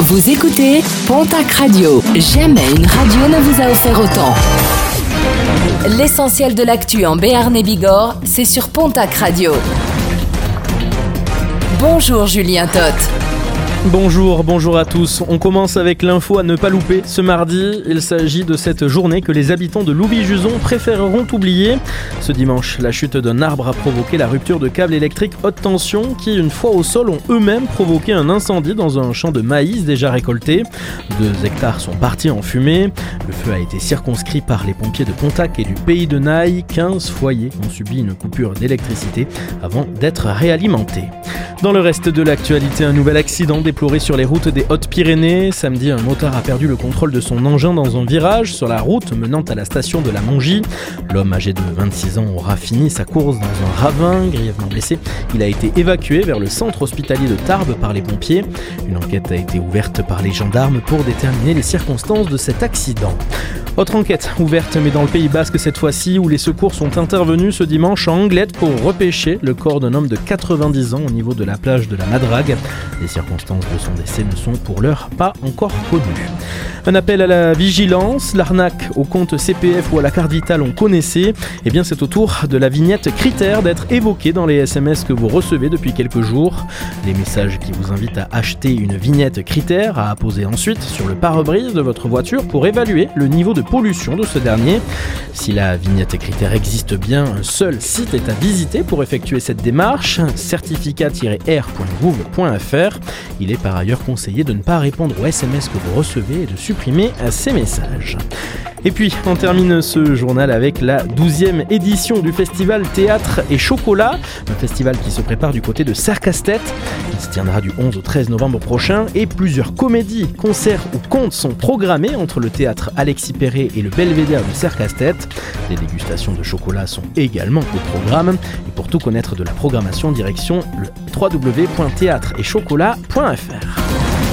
Vous écoutez Pontac Radio. Jamais une radio ne vous a offert autant. L'essentiel de l'actu en Béarn et Bigorre, c'est sur Pontac Radio. Bonjour Julien Toth. Bonjour, bonjour à tous. On commence avec l'info à ne pas louper. Ce mardi, il s'agit de cette journée que les habitants de Louvis-Juson préféreront oublier. Ce dimanche, la chute d'un arbre a provoqué la rupture de câbles électriques haute tension qui, une fois au sol, ont eux-mêmes provoqué un incendie dans un champ de maïs déjà récolté. Deux hectares sont partis en fumée. Le feu a été circonscrit par les pompiers de Pontac et du pays de Naï. 15 foyers ont subi une coupure d'électricité avant d'être réalimentés. Dans le reste de l'actualité, un nouvel accident déploré sur les routes des Hautes-Pyrénées. Samedi, un motard a perdu le contrôle de son engin dans un virage sur la route menant à la station de la Mongie. L'homme âgé de 26 ans aura fini sa course dans un ravin, grièvement blessé. Il a été évacué vers le centre hospitalier de Tarbes par les pompiers. Une enquête a été ouverte par les gendarmes pour déterminer les circonstances de cet accident. Autre enquête ouverte, mais dans le Pays Basque cette fois-ci, où les secours sont intervenus ce dimanche en Anglette pour repêcher le corps d'un homme de 90 ans au niveau de la plage de la Madrague. Les circonstances de son décès ne sont pour l'heure pas encore connues. Un appel à la vigilance, l'arnaque au compte CPF ou à la carte vitale on connaissait. Eh bien c'est au tour de la vignette critère d'être évoquée dans les SMS que vous recevez depuis quelques jours. Les messages qui vous invitent à acheter une vignette critère à apposer ensuite sur le pare-brise de votre voiture pour évaluer le niveau de pollution de ce dernier. Si la vignette critère existe bien, un seul site est à visiter pour effectuer cette démarche, certificat-r.gouv.fr. Il est par ailleurs conseillé de ne pas répondre aux SMS que vous recevez et de supprimer ces messages. Et puis, on termine ce journal avec la 12e édition du festival Théâtre et Chocolat, un festival qui se prépare du côté de Sercastet. Il se tiendra du 11 au 13 novembre prochain et plusieurs comédies, concerts ou contes sont programmés entre le théâtre Alexis Perret et le Belvédère de Sercastet. Des dégustations de chocolat sont également au programme. Et pour tout connaître de la programmation, direction le www.théâtreetchocolat.fr.